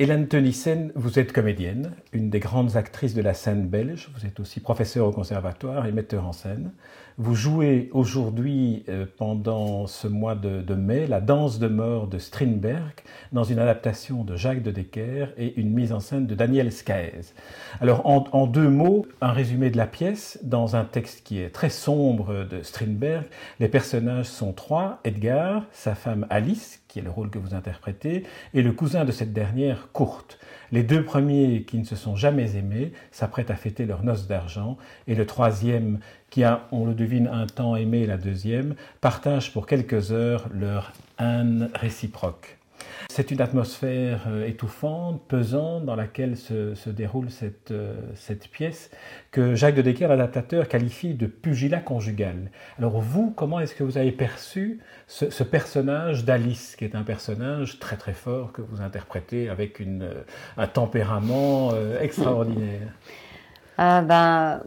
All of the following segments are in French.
Hélène Tenissen, vous êtes comédienne, une des grandes actrices de la scène belge. Vous êtes aussi professeure au conservatoire et metteur en scène. Vous jouez aujourd'hui, euh, pendant ce mois de, mai, la danse de mort de Strindberg dans une adaptation de Jacques de Decker et une mise en scène de Daniel Scaez. Alors, en, en, deux mots, un résumé de la pièce dans un texte qui est très sombre de Strindberg. Les personnages sont trois Edgar, sa femme Alice, qui est le rôle que vous interprétez, et le cousin de cette dernière, Kurt. Les deux premiers qui ne se sont jamais aimés s'apprêtent à fêter leur noces d'argent, et le troisième, qui a, on le devine, un temps aimé la deuxième, partagent pour quelques heures leur haine réciproque. C'est une atmosphère euh, étouffante, pesante, dans laquelle se, déroule cette, euh, cette, pièce que Jacques de Decker, l'adaptateur, qualifie de pugilat conjugal. Alors vous, comment est-ce que vous avez perçu ce, personnage d'Alice, qui est un personnage très très fort que vous interprétez avec euh, un tempérament extraordinaire? Ah ben,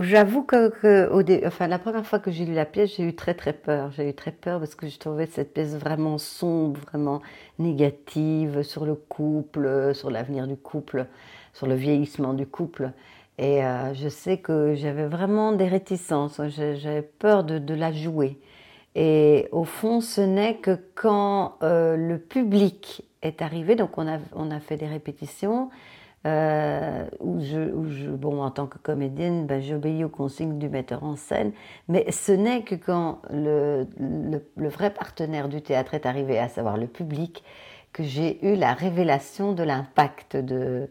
j'avoue que, enfin, la première fois que j'ai lu la pièce, j'ai eu très très peur. J'ai eu très peur parce que je trouvais cette pièce vraiment sombre, vraiment négative sur le couple, sur l'avenir du couple, sur le vieillissement du couple. Et euh, je sais que j'avais vraiment des réticences. J'avais peur de, la jouer. Et au fond, ce n'est que quand euh, le public est arrivé, donc on a, on a fait des répétitions, euh, où, je, bon, en tant que comédienne, ben, j'obéis aux consignes du metteur en scène, mais ce n'est que quand le, vrai partenaire du théâtre est arrivé, à savoir le public, que j'ai eu la révélation de l'impact de,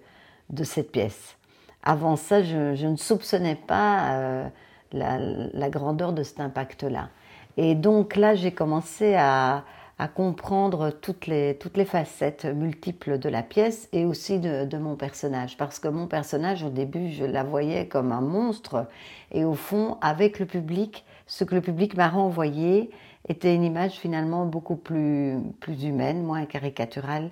cette pièce. Avant ça, je, ne soupçonnais pas euh, la, grandeur de cet impact-là. Et donc là, j'ai commencé à, à comprendre toutes les, toutes les facettes multiples de la pièce et aussi de, mon personnage. Parce que mon personnage, au début, je la voyais comme un monstre. Et au fond, avec le public, ce que le public m'a renvoyé était une image finalement beaucoup plus, plus humaine, moins caricaturale.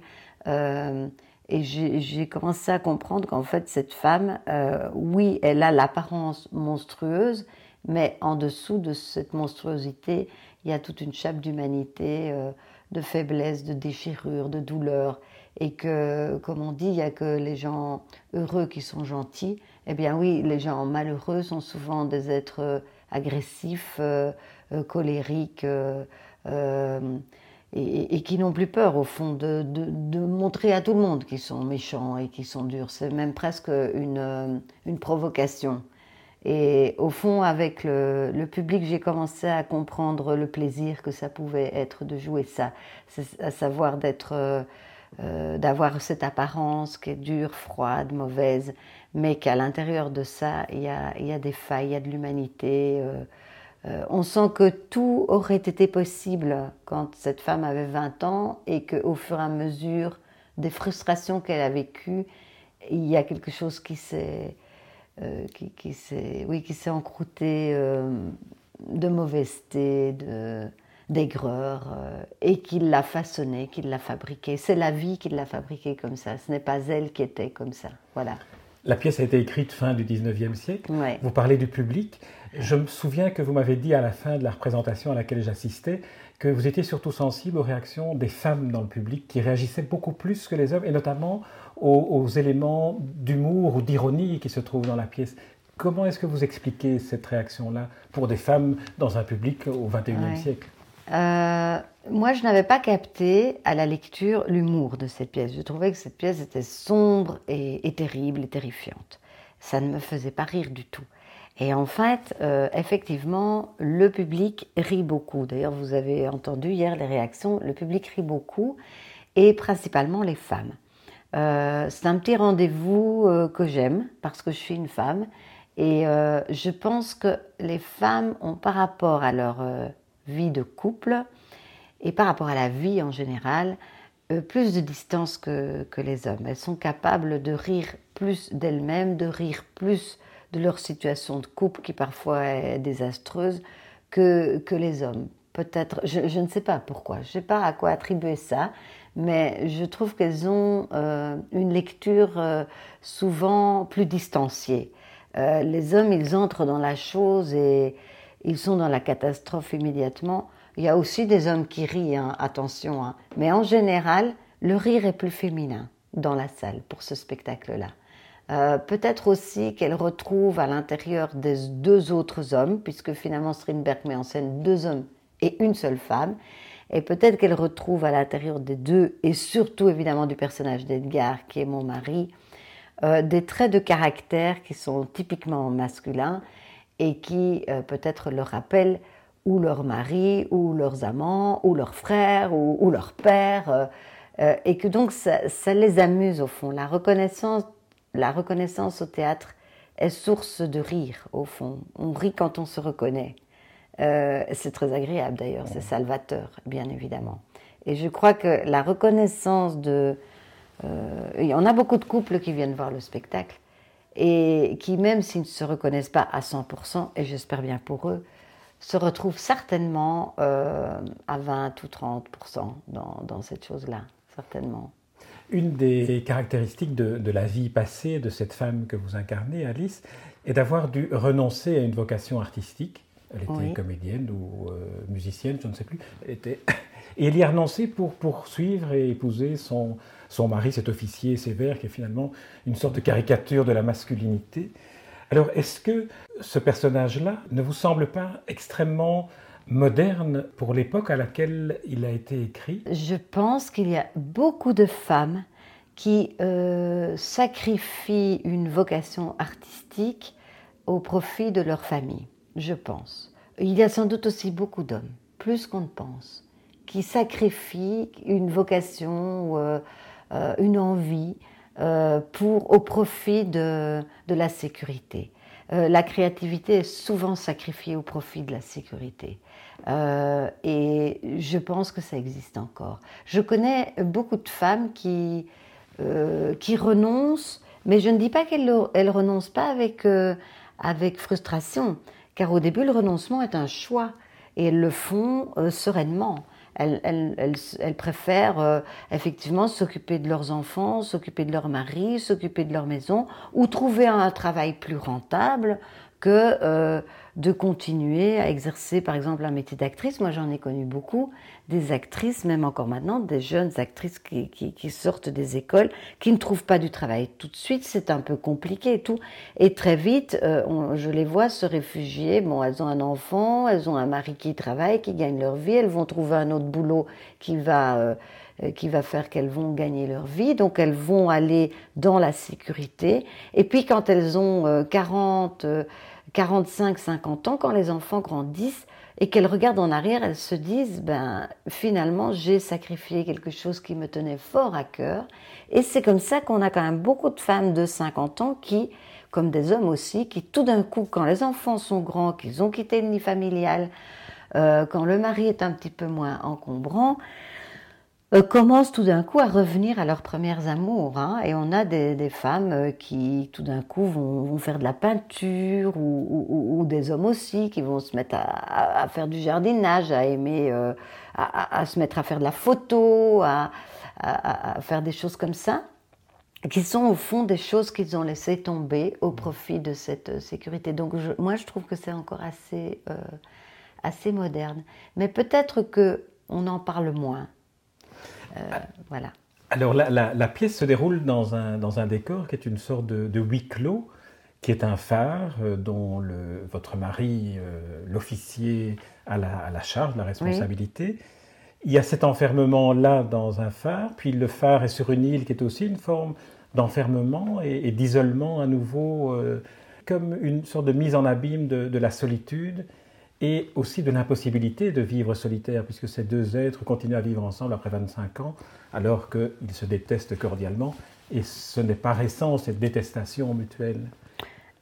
Euh, et j'ai commencé à comprendre qu'en fait, cette femme, euh, oui, elle a l'apparence monstrueuse, mais en dessous de cette monstruosité, il y a toute une chape d'humanité, euh, de faiblesse, de déchirure, de douleur. Et que, comme on dit, il n'y a que les gens heureux qui sont gentils. Eh bien oui, les gens malheureux sont souvent des êtres euh, agressifs, euh, colériques, et, qui n'ont plus peur, au fond, de, de, montrer à tout le monde qu'ils sont méchants et qu'ils sont durs. C'est même presque une, une provocation. Et au fond, avec le, public, j'ai commencé à comprendre le plaisir que ça pouvait être de jouer ça, à savoir d'être, euh, euh, d'avoir cette apparence qui est dure, froide, mauvaise, mais qu'à l'intérieur de ça, il y a, des failles, il y a de l'humanité. Euh, on sent que tout aurait été possible quand cette femme avait 20 ans et qu'au fur et à mesure des frustrations qu'elle a vécues, il y a quelque chose qui s'est qui, qui s'est oui, encrouté euh, de mauvaiseté, de, d'aigreur, euh, et qui l'a façonné, qui l'a fabriqué. C'est la vie qui l'a fabriqué comme ça, ce n'est pas elle qui était comme ça. Voilà. La pièce a été écrite fin du 19e siècle. Vous parlez du public. Je me souviens que vous m'avez dit à la fin de la représentation à laquelle j'assistais que vous étiez surtout sensible aux réactions des femmes dans le public qui réagissaient beaucoup plus que les hommes, et notamment aux, éléments d'humour ou d'ironie qui se trouvent dans la pièce. Comment est-ce que vous expliquez cette réaction-là pour des femmes dans un public au XXIe siècle? Euh, Moi, je n'avais pas capté à la lecture l'humour de cette pièce. Je trouvais que cette pièce était sombre et, terrible et terrifiante. Ça ne me faisait pas rire du tout. Et en fait, euh, effectivement, le public rit beaucoup. D'ailleurs, vous avez entendu hier les réactions. Le public rit beaucoup, et principalement les femmes. Euh, c'est un petit rendez-vous euh, que j'aime parce que je suis une femme et je pense que les femmes ont par rapport à leur vie de couple et par rapport à la vie en général plus de distance que, que, les hommes. Elles sont capables de rire plus d'elles-mêmes, de rire plus de leur situation de couple qui parfois est désastreuse que, que les hommes. Peut-être, je, je, ne sais pas pourquoi, je ne sais pas à quoi attribuer ça, mais je trouve qu'elles ont euh, une lecture euh, souvent plus distanciée. Euh, les hommes, ils entrent dans la chose et ils sont dans la catastrophe immédiatement. Il y a aussi des hommes qui rient, hein, attention, hein. mais en général, le rire est plus féminin. dans la salle pour ce spectacle-là. Euh, peut-être aussi qu'elle retrouve à l'intérieur des deux autres hommes, puisque finalement Strindberg met en scène deux hommes et une seule femme, et peut-être qu'elle retrouve à l'intérieur des deux, et surtout évidemment du personnage d'Edgar, qui est mon mari, euh, des traits de caractère qui sont typiquement masculins et qui euh, peut-être leur rappellent ou leur mari, ou leurs amants, ou leurs frères, ou, leur père, et que donc ça les amuse au fond. La reconnaissance la reconnaissance au théâtre est source de rire, au fond. On rit quand on se reconnaît. Euh, c'est très agréable d'ailleurs, c'est salvateur, bien évidemment. Et je crois que la reconnaissance de... Euh, il y en a beaucoup de couples qui viennent voir le spectacle et qui, même s'ils ne se reconnaissent pas à 100%, et j'espère bien pour eux, se retrouvent certainement euh, à 20 ou 30% dans, dans cette chose-là, certainement. Une des caractéristiques de, la vie passée de cette femme que vous incarnez, Alice, est d'avoir dû renoncer à une vocation artistique. Elle était comédienne ou euh, musicienne, je ne sais plus. était... Et elle y a renoncé pour poursuivre et épouser son, son mari, cet officier sévère, qui est finalement une sorte de caricature de la masculinité. Alors, est-ce que ce personnage-là ne vous semble pas extrêmement moderne pour l'époque à laquelle il a été écrit Je pense qu'il y a beaucoup de femmes qui euh, sacrifient une vocation artistique au profit de leur famille, je pense. Il y a sans doute aussi beaucoup d'hommes, plus qu'on ne pense, qui sacrifient une vocation, euh, euh, une envie pour, au profit de, de la sécurité. la créativité est souvent sacrifiée au profit de la sécurité. Euh, et je pense que ça existe encore. Je connais beaucoup de femmes qui, euh, qui renoncent, mais je ne dis pas qu'elles ne renoncent pas avec, euh, avec frustration, car au début, le renoncement est un choix, et elles le font sereinement. Elles, elles, elles, préfèrent effectivement s'occuper de leurs enfants, s'occuper de leur mari, s'occuper de leur maison, ou trouver un travail plus rentable que de continuer à exercer par exemple un métier d'actrice. Moi j'en ai connu beaucoup, des actrices, même encore maintenant, des jeunes actrices qui, qui, sortent des écoles, qui ne trouvent pas du travail tout de suite, c'est un peu compliqué et tout. Et très vite, euh, je les vois se réfugier. Bon, elles ont un enfant, elles ont un mari qui travaille, qui gagne leur vie, elles vont trouver un autre boulot qui va... Euh, qui va faire qu'elles vont gagner leur vie. Donc elles vont aller dans la sécurité. Et puis quand elles ont 40, euh, 45, 50 ans, quand les enfants grandissent et qu'elles regardent en arrière, elles se disent, ben, finalement, j'ai sacrifié quelque chose qui me tenait fort à cœur. Et c'est comme ça qu'on a quand même beaucoup de femmes de 50 ans qui, comme des hommes aussi, qui tout d'un coup, quand les enfants sont grands, qu'ils ont quitté le nid familial, euh, quand le mari est un petit peu moins encombrant, euh, commencent tout d'un coup à revenir à leurs premières amours. Hein, et on a des, femmes euh, qui tout d'un coup vont, faire de la peinture ou, des hommes aussi qui vont se mettre à, faire du jardinage, à aimer, euh, à, se mettre à faire de la photo, à, faire des choses comme ça, qui sont au fond des choses qu'ils ont laissées tomber au profit de cette sécurité. Donc moi je trouve que c'est encore assez, assez moderne. Mais peut-être que on en parle moins. Euh, voilà. Alors la, pièce se déroule dans un, dans un décor qui est une sorte de, huis clos, qui est un phare euh, dont le, votre mari, euh, l'officier, a la, charge, la responsabilité. Il y a cet enfermement-là dans un phare, puis le phare est sur une île qui est aussi une forme d'enfermement et, d'isolement à nouveau, comme une sorte de mise en abîme de, de la solitude et aussi de l'impossibilité de vivre solitaire, puisque ces deux êtres continuent à vivre ensemble après 25 ans, alors qu'ils se détestent cordialement, et ce n'est pas récent, cette détestation mutuelle.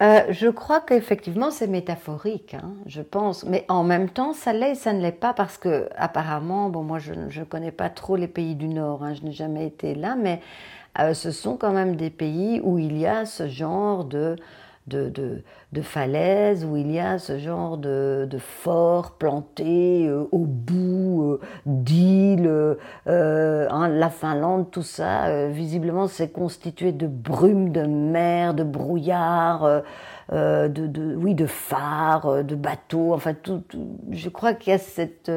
Euh, je crois qu'effectivement c'est métaphorique, hein, je pense, mais en même temps ça l'est et ça ne l'est pas parce que apparemment, bon moi je ne connais pas trop les pays du Nord, hein, je n'ai jamais été là, mais euh, ce sont quand même des pays où il y a ce genre de de, de, falaises où il y a ce genre de, de forts plantés euh, au bout euh, d'îles. Euh, hein, la Finlande, tout ça, visiblement, c'est constitué de brumes, de mer, de brouillard. de, de, oui, de phares, de bateaux, enfin tout. je crois qu'il y a cette,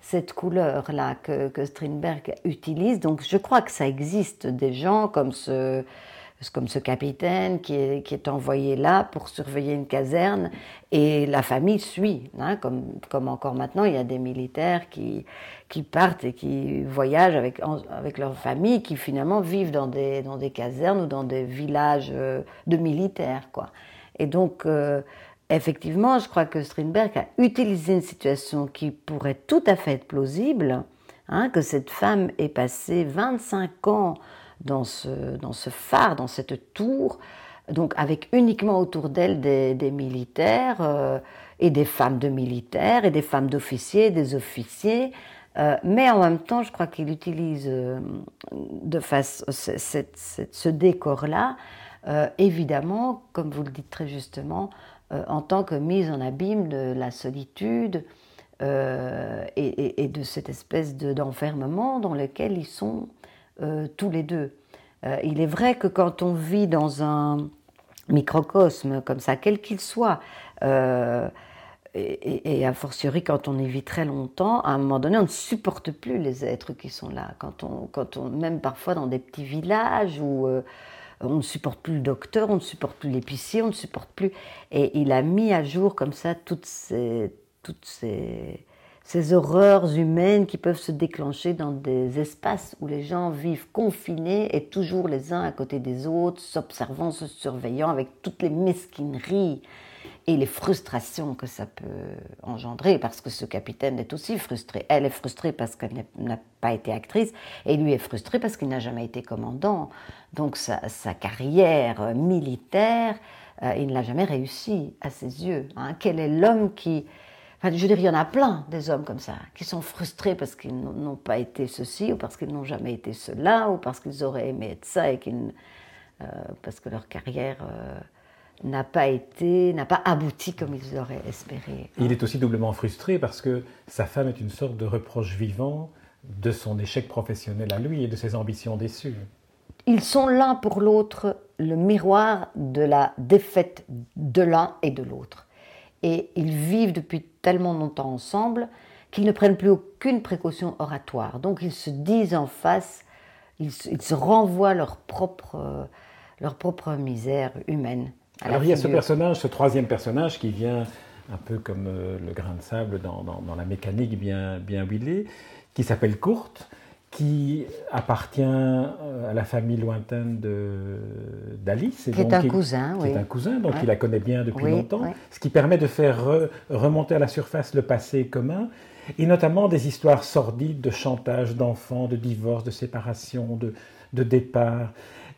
cette couleur-là que, que Strindberg utilise. Donc je crois que ça existe des gens comme ce comme ce capitaine qui est, envoyé là pour surveiller une caserne et la famille suit, hein, comme, encore maintenant, il y a des militaires qui, partent et qui voyagent avec, avec leur famille, qui finalement vivent dans des, casernes ou dans des villages euh, de militaires. Et donc, euh, effectivement, je crois que Strindberg a utilisé une situation qui pourrait tout à fait être plausible, hein, que cette femme ait passé 25 ans dans ce, dans ce phare, dans cette tour, donc avec uniquement autour d'elle des, militaires euh, et des femmes de militaires et des femmes d'officiers, des officiers. Euh, mais en même temps, je crois qu'il utilise euh, de face ce décor-là, évidemment, comme vous le dites très justement, en tant que mise en abîme de la solitude et, de cette espèce d'enfermement dans lequel ils sont euh, tous les deux. Euh, il est vrai que quand on vit dans un microcosme comme ça, quel qu'il soit, euh, et, a fortiori quand on y vit très longtemps, à un moment donné, on ne supporte plus les êtres qui sont là. Quand on, quand on même parfois dans des petits villages où on ne supporte plus le docteur, on ne supporte plus l'épicier, on ne supporte plus. Et il a mis à jour comme ça toutes ces, toutes ces, ces horreurs humaines qui peuvent se déclencher dans des espaces où les gens vivent confinés et toujours les uns à côté des autres, s'observant, se surveillant, avec toutes les mesquineries et les frustrations que ça peut engendrer, parce que ce capitaine est aussi frustré. Elle est frustrée parce qu'elle n'a pas été actrice, et lui est frustré parce qu'il n'a jamais été commandant. Donc sa, carrière militaire, euh, il ne l'a jamais réussi à ses yeux. Hein. Quel est l'homme qui je veux dire, il y en a plein des hommes comme ça, qui sont frustrés parce qu'ils n'ont pas été ceci, ou parce qu'ils n'ont jamais été cela, ou parce qu'ils auraient aimé être ça, et euh, parce que leur carrière euh, n'a pas été, n'a pas abouti comme ils auraient espéré. Il est aussi doublement frustré parce que sa femme est une sorte de reproche vivant de son échec professionnel à lui et de ses ambitions déçues. Ils sont l'un pour l'autre le miroir de la défaite de l'un et de l'autre et ils vivent depuis tellement longtemps ensemble qu'ils ne prennent plus aucune précaution oratoire. Donc ils se disent en face, ils, se renvoient leur propre, leur propre misère humaine. Alors il y a ce personnage, ce troisième personnage qui vient un peu comme euh, le grain de sable dans, dans, la mécanique bien, bien huilée, qui s'appelle Courte qui appartient euh, à la famille lointaine d'Alice. Qui est un cousin, oui. Qui est un cousin, donc il la connaît bien depuis longtemps, ce qui permet de faire remonter à la surface le passé commun, et notamment des histoires sordides de chantage d'enfants, de divorce, de séparation, de, de départ.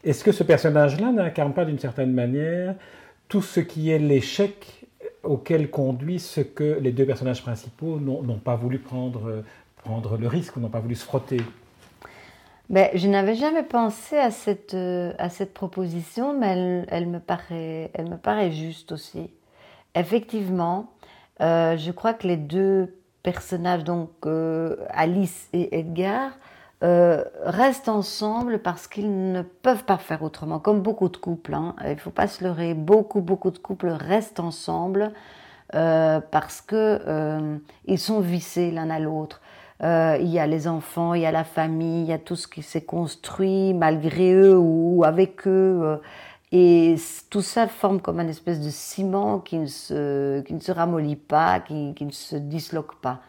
Est-ce que ce personnage-là n'incarne pas d'une certaine manière tout ce qui est l'échec auquel conduit ce que les deux personnages principaux n'ont pas voulu prendre, prendre le risque n'ont pas voulu se frotter? Je n'avais jamais pensé à cette, euh, à cette proposition, mais elle, me paraît, elle me paraît juste aussi. Effectivement, euh, je crois que les deux personnages, donc euh, Alice et Edgar, restent ensemble parce qu'ils ne peuvent pas faire autrement, comme beaucoup de couples. Hein. Il ne faut pas se leurrer, beaucoup, beaucoup de couples restent ensemble parce qu'ils ils sont vissés l'un à l'autre. Euh, il y a les enfants, il y a la famille, il y a tout ce qui s'est construit malgré eux ou avec eux. Euh, et tout ça forme comme un espèce de ciment qui ne se, ramollit pas, qui, qui ne se disloque pas.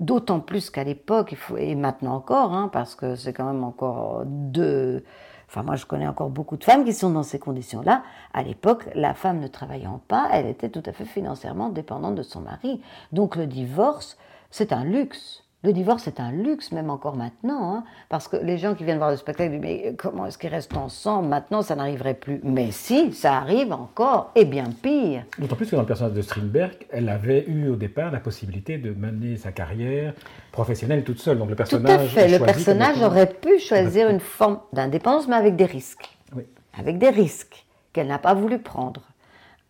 D'autant plus qu'à l'époque, et maintenant encore, hein, parce que c'est quand même encore deux. Enfin, moi, je connais encore beaucoup de femmes qui sont dans ces conditions-là. À l'époque, la femme ne travaillant pas, elle était tout à fait financièrement dépendante de son mari. Donc, le divorce, c'est un luxe. Le divorce est un luxe, même encore maintenant, hein, parce que les gens qui viennent voir le spectacle disent Mais comment est-ce qu'ils restent ensemble? Maintenant, ça n'arriverait plus. Mais si, ça arrive encore, et bien pire. D'autant plus que dans le personnage de Strindberg, elle avait eu au départ la possibilité de mener sa carrière professionnelle toute seule. Donc le personnage. Tout à fait. Le personnage aurait pu choisir une forme d'indépendance, mais avec des risques. Oui. Avec des risques qu'elle n'a pas voulu prendre.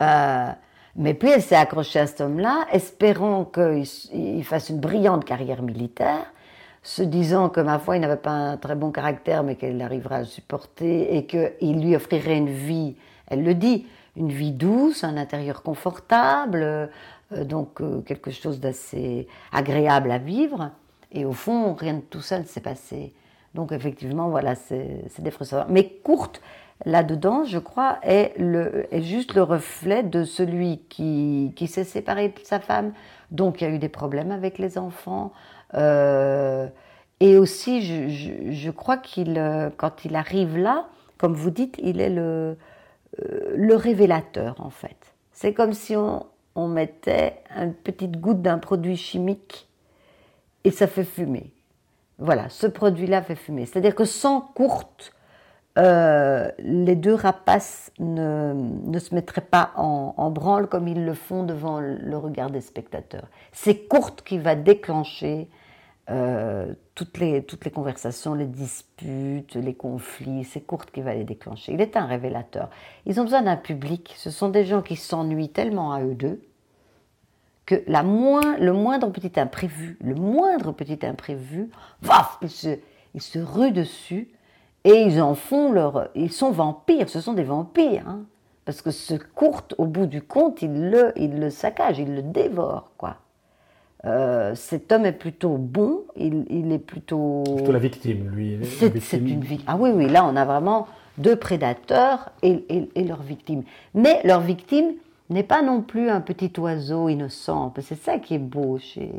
Euh, mais puis elle s'est accrochée à cet homme-là, espérant qu'il fasse une brillante carrière militaire, se disant que ma foi, il n'avait pas un très bon caractère, mais qu'elle arriverait à le supporter et qu'il lui offrirait une vie, elle le dit, une vie douce, un intérieur confortable, donc quelque chose d'assez agréable à vivre. Et au fond, rien de tout ça ne s'est passé. Donc effectivement, voilà, c'est des frustrations. Mais courte, là-dedans, je crois, est, le, est juste le reflet de celui qui, qui s'est séparé de sa femme, donc il y a eu des problèmes avec les enfants. Euh, et aussi, je, je, crois qu'il, euh, quand il arrive là, comme vous dites, il est le, euh, le révélateur, en fait. C'est comme si on, on mettait une petite goutte d'un produit chimique et ça fait fumer. Voilà, ce produit-là fait fumer. C'est-à-dire que sans courte, euh, les deux rapaces ne, ne se mettraient pas en, branle comme ils le font devant le regard des spectateurs. C'est courte qui va déclencher euh, toutes, les, toutes les conversations, les disputes, les conflits. C'est courte qui va les déclencher. Il est un révélateur. Ils ont besoin d'un public. Ce sont des gens qui s'ennuient tellement à eux deux que la moins, le moindre petit imprévu, le moindre petit imprévu, vaf, ils se, ils se ruent dessus et ils en font leur. Ils sont vampires, ce sont des vampires. Hein. parce que ce courte, au bout du compte, il le, le saccage, il le dévore, quoi. Euh, cet homme est plutôt bon, il, il est plutôt. Plutôt la victime, lui. C'est une victime. Ah oui, oui, là on a vraiment deux prédateurs et, et, et leur victime. Mais leur victime, n'est pas non plus un petit oiseau innocent. C'est ça qui est beau chez,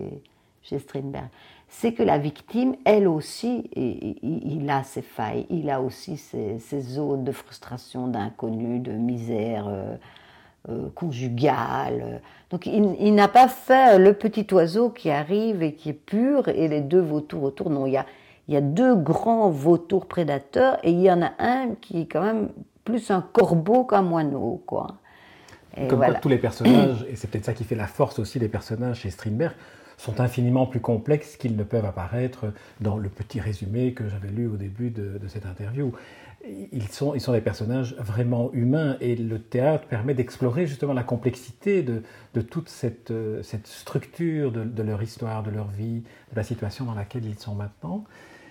chez Strindberg. C'est que la victime, elle aussi, il a ses failles, il a aussi ses, zones de frustration, d'inconnu, de misère euh, euh, conjugale. Donc il, n'a pas fait le petit oiseau qui arrive et qui est pur et les deux vautours autour. Non, il y a, il y a deux grands vautours prédateurs et il y en a un qui est quand même plus un corbeau qu'un moineau, quoi. Comme tous les personnages, et c'est peut-être ça qui fait la force aussi des personnages chez Strindberg, sont infiniment plus complexes qu'ils ne peuvent apparaître dans le petit résumé que j'avais lu au début de, cette interview. Ils sont, ils sont des personnages vraiment humains et le théâtre permet d'explorer justement la complexité de, toute cette, cette structure de, leur histoire, de leur vie, de la situation dans laquelle ils sont maintenant.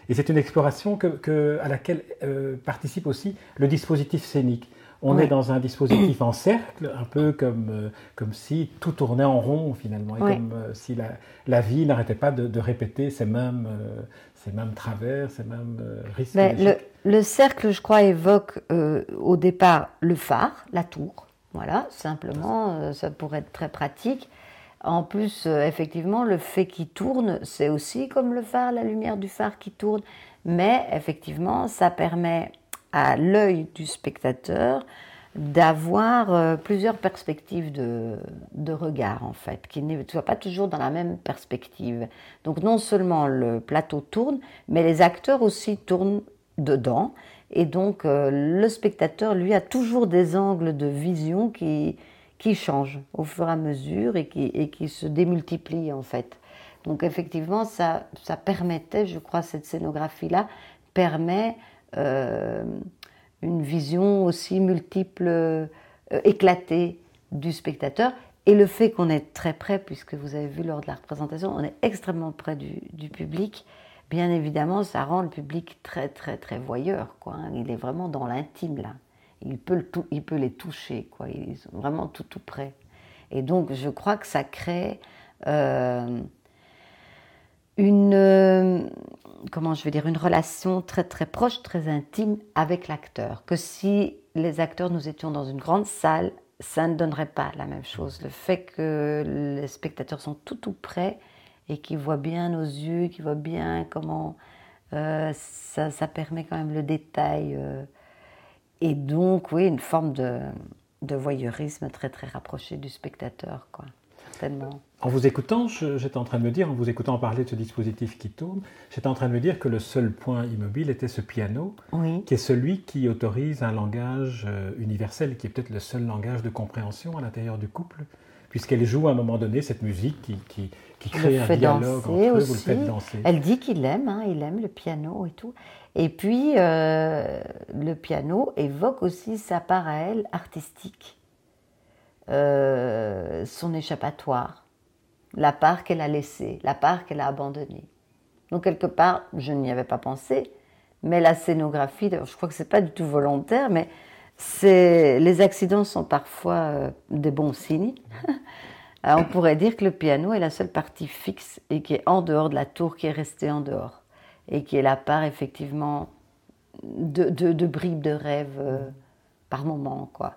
Et c'est une exploration que, à laquelle euh, participe aussi le dispositif scénique. On est dans un dispositif en cercle, un peu comme, euh, comme si tout tournait en rond finalement, et comme euh, si la, la vie n'arrêtait pas de, de, répéter ces mêmes, euh, ces mêmes travers, ces mêmes risques. le, le, cercle, je crois, évoque au départ le phare, la tour. Voilà, simplement, ça pourrait être très pratique. En plus, effectivement, le fait qu'il tourne, c'est aussi comme le phare, la lumière du phare qui tourne. Mais effectivement, ça permet à l'œil du spectateur d'avoir euh, plusieurs perspectives de, regard, en fait, qui ne soient pas toujours dans la même perspective. Donc non seulement le plateau tourne, mais les acteurs aussi tournent dedans. Et donc euh, le spectateur, lui, a toujours des angles de vision qui, qui changent au fur et à mesure et qui, et qui se démultiplient, en fait. Donc effectivement, ça, ça permettait, je crois, cette scénographie-là permet une vision aussi multiple, euh, éclatée du spectateur. Et le fait qu'on est très près, puisque vous avez vu lors de la représentation, on est extrêmement près du, public, bien évidemment, ça rend le public très, très, très voyeur. Quoi. Hein. Il est vraiment dans l'intime, là. Il peut, le il peut les toucher, quoi. Ils sont vraiment tout, tout près. Et donc, je crois que ça crée euh, une, euh, comment je vais dire, une relation très très proche, très intime avec l'acteur. Que si les acteurs nous étions dans une grande salle, ça ne donnerait pas la même chose. Le fait que les spectateurs sont tout tout près et qu'ils voient bien nos yeux, qu'ils voient bien comment euh, ça, ça, permet quand même le détail. Euh, et donc, oui, une forme de, de voyeurisme très très rapproché du spectateur, quoi. En vous écoutant, j'étais en train de me dire, en vous écoutant parler de ce dispositif qui tourne, j'étais en train de me dire que le seul point immobile était ce piano, qui est celui qui autorise un langage euh, universel, qui est peut-être le seul langage de compréhension à l'intérieur du couple, puisqu'elle joue à un moment donné cette musique qui, qui, qui crée un dialogue entre eux, vous le faites danser. Elle dit qu'il aime, hein, il aime le piano et tout. Et puis, euh, le piano évoque aussi sa part à elle artistique. Euh, son échappatoire, la part qu'elle a laissée, la part qu'elle a abandonnée. Donc quelque part, je n'y avais pas pensé, mais la scénographie, je crois que c'est pas du tout volontaire, mais les accidents sont parfois euh, des bons signes. on pourrait dire que le piano est la seule partie fixe et qui est en dehors de la tour, qui est restée en dehors. Et qui est la part, effectivement, de, de, bribes de rêve euh, par moment, quoi.